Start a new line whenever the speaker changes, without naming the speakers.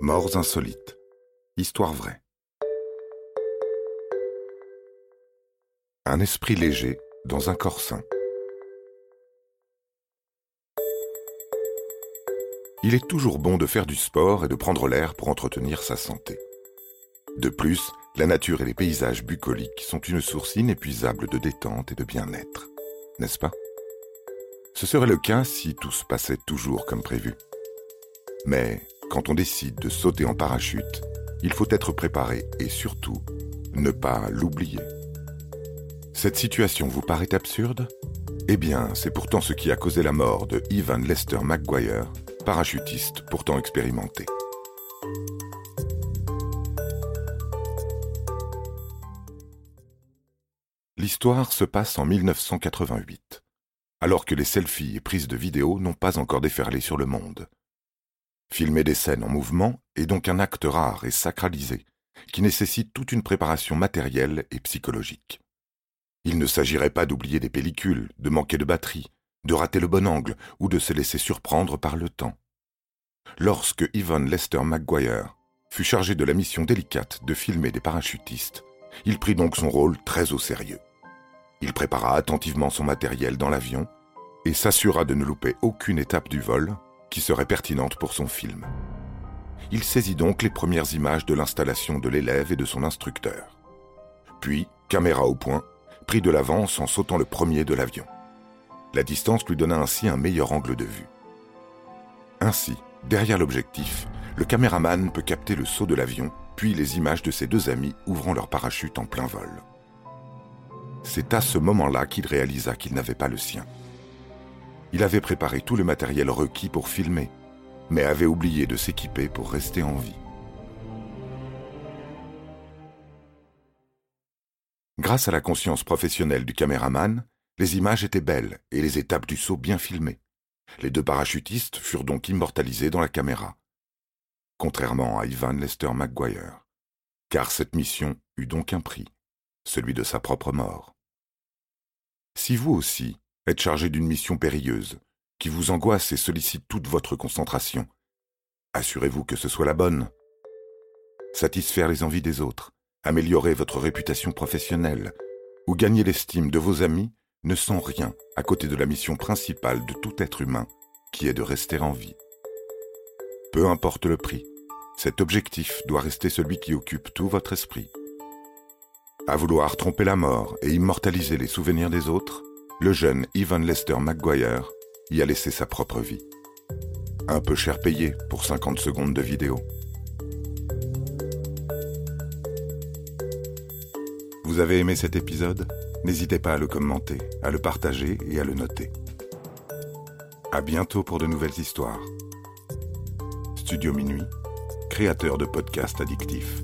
Morts insolites. Histoire vraie. Un esprit léger dans un corps sain. Il est toujours bon de faire du sport et de prendre l'air pour entretenir sa santé. De plus, la nature et les paysages bucoliques sont une source inépuisable de détente et de bien-être, n'est-ce pas? Ce serait le cas si tout se passait toujours comme prévu. Mais quand on décide de sauter en parachute, il faut être préparé et surtout ne pas l'oublier. Cette situation vous paraît absurde? Eh bien, c'est pourtant ce qui a causé la mort de Ivan Lester McGuire, parachutiste pourtant expérimenté. L'histoire se passe en 1988, alors que les selfies et prises de vidéos n'ont pas encore déferlé sur le monde. Filmer des scènes en mouvement est donc un acte rare et sacralisé, qui nécessite toute une préparation matérielle et psychologique. Il ne s'agirait pas d'oublier des pellicules, de manquer de batterie, de rater le bon angle ou de se laisser surprendre par le temps. Lorsque Ivan Lester McGuire fut chargé de la mission délicate de filmer des parachutistes, il prit donc son rôle très au sérieux. Il prépara attentivement son matériel dans l'avion et s'assura de ne louper aucune étape du vol qui serait pertinente pour son film. Il saisit donc les premières images de l'installation de l'élève et de son instructeur. Puis, caméra au point, prit de l'avance en sautant le premier de l'avion. La distance lui donna ainsi un meilleur angle de vue. Ainsi, derrière l'objectif, le caméraman peut capter le saut de l'avion, puis les images de ses deux amis ouvrant leur parachute en plein vol. C'est à ce moment-là qu'il réalisa qu'il n'avait pas le sien. Il avait préparé tout le matériel requis pour filmer, mais avait oublié de s'équiper pour rester en vie. Grâce à la conscience professionnelle du caméraman, les images étaient belles et les étapes du saut bien filmées. Les deux parachutistes furent donc immortalisés dans la caméra, contrairement à Ivan Lester McGuire, car cette mission eut donc un prix, celui de sa propre mort. Si vous aussi, êtes chargé d'une mission périlleuse, qui vous angoisse et sollicite toute votre concentration. Assurez-vous que ce soit la bonne. Satisfaire les envies des autres, améliorer votre réputation professionnelle ou gagner l'estime de vos amis ne sont rien à côté de la mission principale de tout être humain, qui est de rester en vie. Peu importe le prix, cet objectif doit rester celui qui occupe tout votre esprit. À vouloir tromper la mort et immortaliser les souvenirs des autres, le jeune Ivan Lester McGuire y a laissé sa propre vie. Un peu cher payé pour 50 secondes de vidéo. Vous avez aimé cet épisode? N'hésitez pas à le commenter, à le partager et à le noter. À bientôt pour de nouvelles histoires. Studio Minuit, créateur de podcasts addictifs.